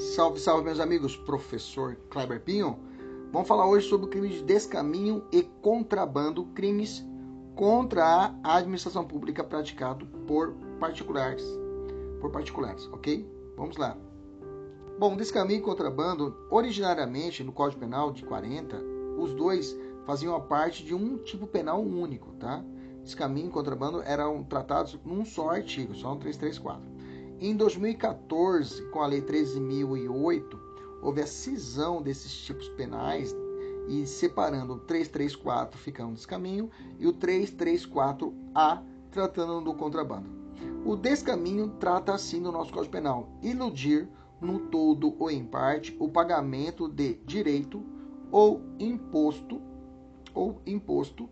Salve, salve, meus amigos. Professor Kleber Pinho. Vamos falar hoje sobre o crime de descaminho e contrabando, crimes contra a administração pública praticado por particulares. Por particulares, ok? Vamos lá. Bom, descaminho e contrabando, originariamente no Código Penal de 40, os dois faziam a parte de um tipo penal único, tá? Descaminho e contrabando eram tratados num só artigo, só no 334. Em 2014, com a Lei 13.008, houve a cisão desses tipos penais e separando o 334 ficando descaminho e o 334A tratando do contrabando. O descaminho trata assim no nosso Código Penal iludir no todo ou em parte o pagamento de direito ou imposto ou imposto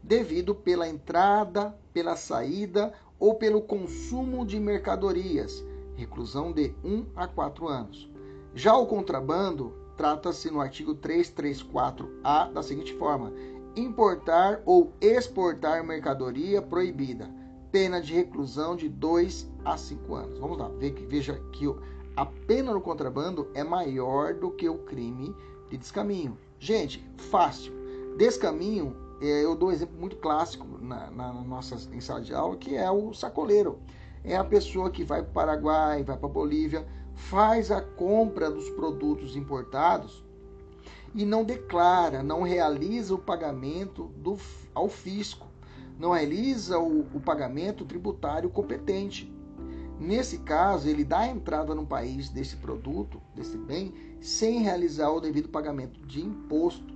devido pela entrada, pela saída ou pelo consumo de mercadorias, reclusão de 1 a 4 anos. Já o contrabando trata-se no artigo 334-A da seguinte forma: importar ou exportar mercadoria proibida, pena de reclusão de 2 a 5 anos. Vamos lá, veja que a pena no contrabando é maior do que o crime de descaminho. Gente, fácil. Descaminho eu dou um exemplo muito clássico na, na, na nossa em sala de aula, que é o sacoleiro. É a pessoa que vai para o Paraguai, vai para a Bolívia, faz a compra dos produtos importados e não declara, não realiza o pagamento do, ao fisco, não realiza o, o pagamento tributário competente. Nesse caso, ele dá a entrada no país desse produto, desse bem, sem realizar o devido pagamento de imposto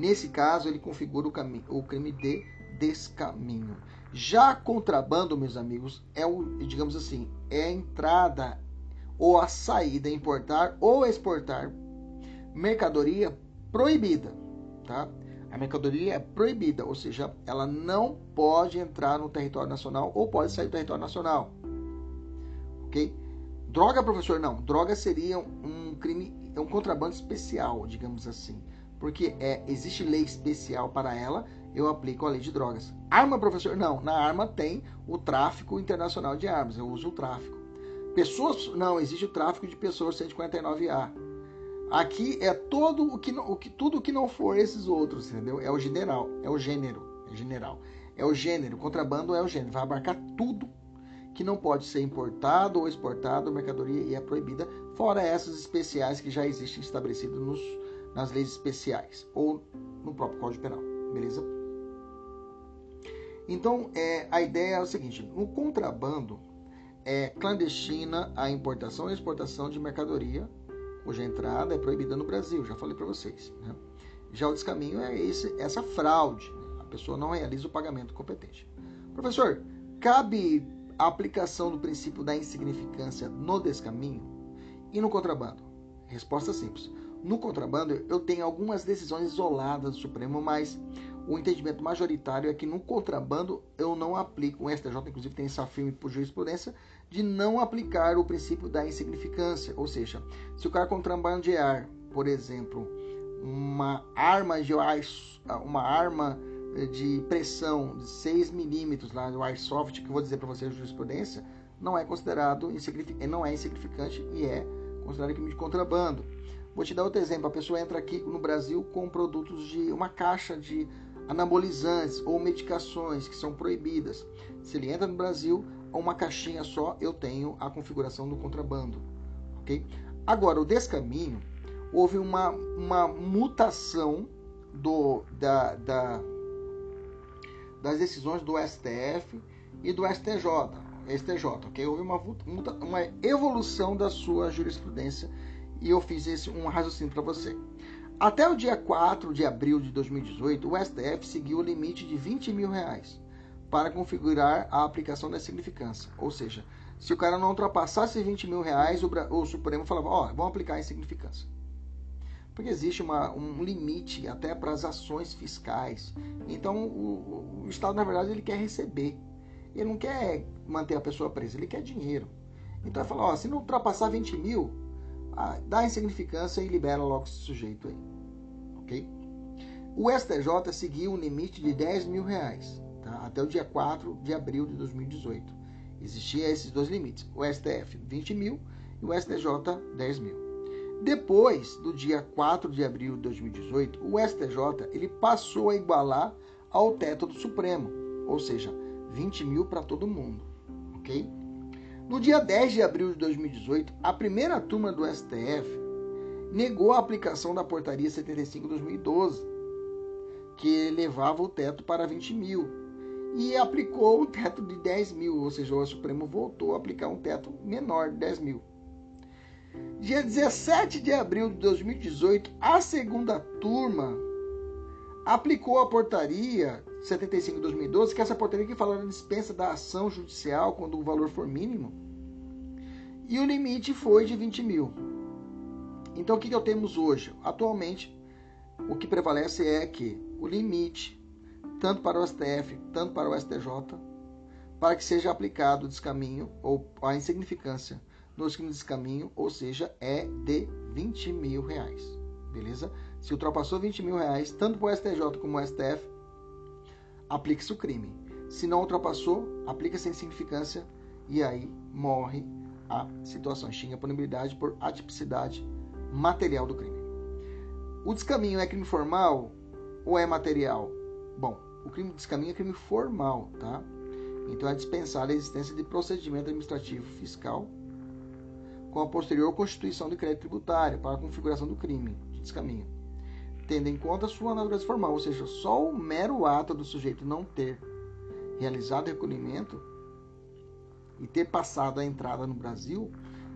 Nesse caso, ele configura o, o crime de descaminho. Já contrabando, meus amigos, é o, digamos assim, é a entrada ou a saída, importar ou exportar mercadoria proibida, tá? A mercadoria é proibida, ou seja, ela não pode entrar no território nacional ou pode sair do território nacional. Ok? Droga, professor, não. Droga seria um crime, é um contrabando especial, digamos assim porque é, existe lei especial para ela, eu aplico a lei de drogas. Arma, professor? Não, na arma tem o tráfico internacional de armas, eu uso o tráfico. Pessoas? Não, existe o tráfico de pessoas 149A. Aqui é todo o que, o que tudo o que não for esses outros, entendeu? É o general, é o gênero, é general. É o gênero, contrabando é o gênero, vai abarcar tudo que não pode ser importado ou exportado, mercadoria e é proibida, fora essas especiais que já existem estabelecidas nos nas leis especiais ou no próprio Código Penal, beleza? Então, é, a ideia é o seguinte: no contrabando é clandestina a importação e exportação de mercadoria cuja entrada é proibida no Brasil, já falei para vocês. Né? Já o descaminho é esse, essa fraude, né? a pessoa não realiza o pagamento competente. Professor, cabe a aplicação do princípio da insignificância no descaminho e no contrabando? Resposta simples. No contrabando, eu tenho algumas decisões isoladas do Supremo, mas o entendimento majoritário é que no contrabando eu não aplico, o STJ inclusive tem essa firme por jurisprudência, de não aplicar o princípio da insignificância. Ou seja, se o cara contrabandear, por exemplo, uma arma de uma arma de pressão de 6 milímetros lá do airsoft, que eu vou dizer para você a jurisprudência, não é considerado não é insignificante e é considerado crime de contrabando. Vou te dar outro exemplo. A pessoa entra aqui no Brasil com produtos de uma caixa de anabolizantes ou medicações que são proibidas. Se ele entra no Brasil, uma caixinha só, eu tenho a configuração do contrabando. Ok? Agora, o descaminho, houve uma, uma mutação do, da, da, das decisões do STF e do STJ. STJ, ok? Houve uma, uma evolução da sua jurisprudência e eu fiz esse um raciocínio para você. Até o dia 4 de abril de 2018, o STF seguiu o limite de 20 mil reais para configurar a aplicação da significância. Ou seja, se o cara não ultrapassasse 20 mil reais, o, o Supremo falava, ó, oh, vamos aplicar a insignificância. Porque existe uma, um limite até para as ações fiscais. Então, o, o Estado, na verdade, ele quer receber. Ele não quer manter a pessoa presa, ele quer dinheiro. Então, ele fala, ó, se não ultrapassar 20 mil, dá insignificância e libera logo esse sujeito aí. Ok? O STJ seguiu um limite de 10 mil reais tá? até o dia 4 de abril de 2018. Existiam esses dois limites. O STF, 20 mil e o STJ 10 mil. Depois do dia 4 de abril de 2018, o STJ ele passou a igualar ao teto do Supremo, ou seja, 20 mil para todo mundo, ok? No dia 10 de abril de 2018, a primeira turma do STF negou a aplicação da portaria 75/2012, que elevava o teto para 20 mil, e aplicou o teto de 10 mil, ou seja, o Supremo voltou a aplicar um teto menor de 10 mil. Dia 17 de abril de 2018, a segunda turma aplicou a portaria 75/2012, que é essa portaria que fala da dispensa da ação judicial quando o valor for mínimo, e o limite foi de 20 mil. Então, o que, que temos hoje? Atualmente, o que prevalece é que o limite, tanto para o STF, tanto para o STJ, para que seja aplicado o descaminho ou a insignificância nos crimes de descaminho, ou seja, é de 20 mil reais. Beleza? Se ultrapassou 20 mil reais, tanto para o STJ como o STF, aplica-se o crime. Se não ultrapassou, aplica-se a insignificância e aí morre a situação. Extingue a punibilidade por atipicidade material do crime. O descaminho é crime formal ou é material? Bom, o crime de descaminho é crime formal, tá? Então é dispensar a existência de procedimento administrativo fiscal com a posterior constituição de crédito tributário para a configuração do crime de descaminho, tendo em conta sua natureza formal, ou seja, só o mero ato do sujeito não ter realizado o recolhimento e ter passado a entrada no Brasil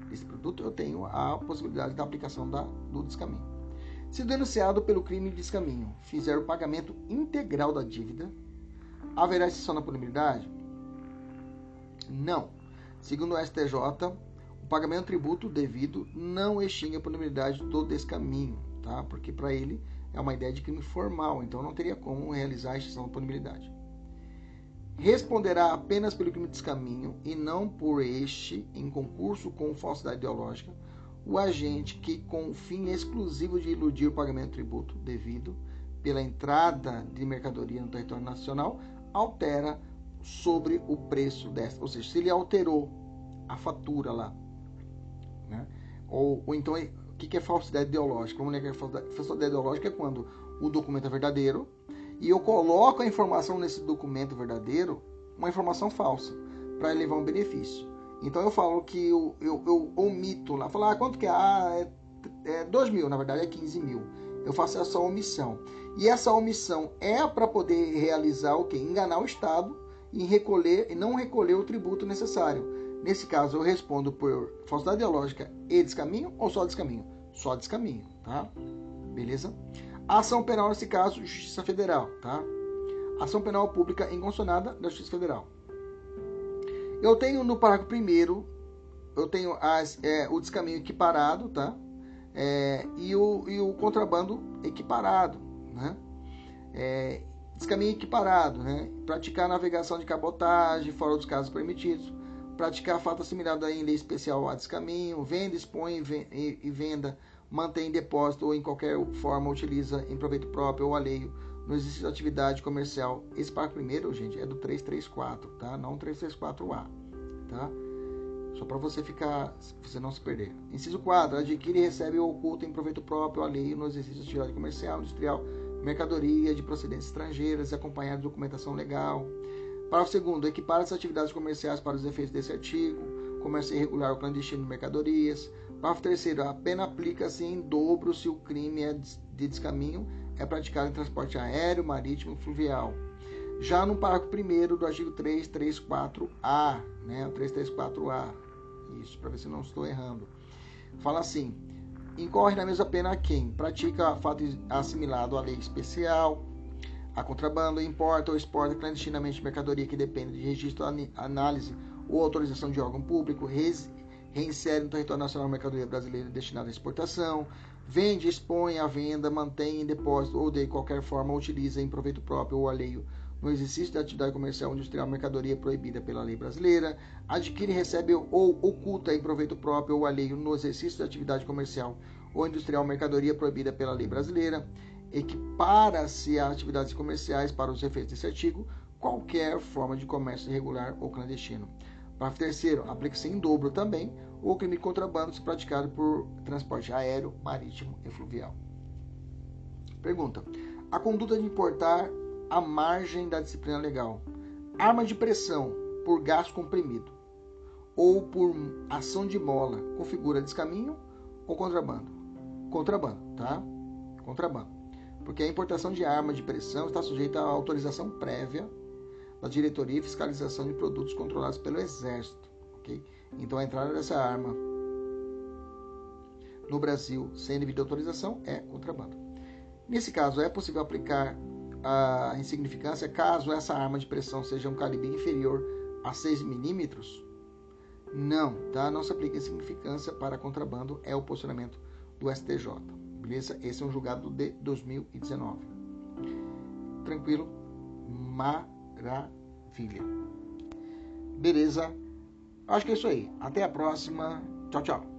desse produto, eu tenho a possibilidade da aplicação da, do descaminho. Se denunciado pelo crime de descaminho fizer o pagamento integral da dívida, haverá exceção na punibilidade? Não. Segundo o STJ, o pagamento de tributo devido não extingue a punibilidade do descaminho, tá? Porque para ele é uma ideia de crime formal, então não teria como realizar a extinção da punibilidade. Responderá apenas pelo crime de descaminho e não por este, em concurso com falsidade ideológica, o agente que, com o fim exclusivo de iludir o pagamento de tributo devido pela entrada de mercadoria no território nacional, altera sobre o preço desta. Ou seja, se ele alterou a fatura lá né? Ou, ou então, o que é falsidade ideológica? Vamos lembrar que falsidade ideológica é quando o documento é verdadeiro e eu coloco a informação nesse documento verdadeiro, uma informação falsa, para levar um benefício. Então eu falo que eu, eu, eu omito lá, falar ah, quanto que é? Ah, é, é 2 mil, na verdade é 15 mil. Eu faço essa omissão. E essa omissão é para poder realizar o que? Enganar o Estado em recolher e não recolher o tributo necessário. Nesse caso, eu respondo por falsidade ideológica e descaminho ou só descaminho? Só descaminho, tá? Beleza? Ação penal, nesse caso, Justiça Federal, tá? Ação penal pública inconstitucionada da Justiça Federal. Eu tenho no parágrafo primeiro, eu tenho as, é, o descaminho equiparado, tá? É, e, o, e o contrabando equiparado, né? É, descaminho equiparado, né? Praticar navegação de cabotagem fora dos casos permitidos praticar fato assimilado em lei especial a descaminho, venda, expõe e venda, mantém depósito ou em qualquer forma utiliza em proveito próprio ou alheio no exercício de atividade comercial. Esse parágrafo primeiro, gente, é do 334, tá? Não 334A, tá? Só para você ficar, você não se perder. Inciso 4. Adquire recebe ou oculta em proveito próprio ou alheio no exercício de atividade comercial, industrial, mercadoria de procedências estrangeiras, acompanhada documentação legal. Parágrafo segundo, equipar as atividades comerciais para os efeitos desse artigo, comércio irregular ou clandestino de mercadorias. Parágrafo terceiro, a pena aplica-se em dobro se o crime é de descaminho é praticado em transporte aéreo, marítimo e fluvial. Já no parágrafo primeiro do artigo 334A, né, 334A, isso, para ver se não estou errando, fala assim, incorre na mesma pena quem pratica fato assimilado à lei especial, a contrabando importa ou exporta clandestinamente mercadoria que depende de registro, análise ou autorização de órgão público, reinsere no território nacional mercadoria brasileira destinada à exportação, vende, expõe à venda, mantém em depósito ou de qualquer forma utiliza em proveito próprio ou alheio no exercício da atividade comercial ou industrial mercadoria proibida pela lei brasileira, adquire, recebe ou oculta em proveito próprio ou alheio no exercício da atividade comercial ou industrial mercadoria proibida pela lei brasileira, equipara-se a atividades comerciais para os efeitos desse artigo qualquer forma de comércio irregular ou clandestino. Parágrafo terceiro, aplica-se em dobro também o crime de contrabando praticado por transporte aéreo, marítimo e fluvial. Pergunta: A conduta de importar à margem da disciplina legal, arma de pressão por gás comprimido ou por ação de mola configura descaminho ou contrabando? Contrabando, tá? Contrabando. Porque a importação de arma de pressão está sujeita à autorização prévia da diretoria e fiscalização de produtos controlados pelo Exército, ok? Então a entrada dessa arma no Brasil sem devida autorização é contrabando. Nesse caso, é possível aplicar a insignificância caso essa arma de pressão seja um calibre inferior a 6 milímetros? Não, tá? Não se aplica insignificância para contrabando, é o posicionamento do STJ. Beleza? Esse é um julgado de 2019. Tranquilo? Maravilha. Beleza? Acho que é isso aí. Até a próxima. Tchau, tchau.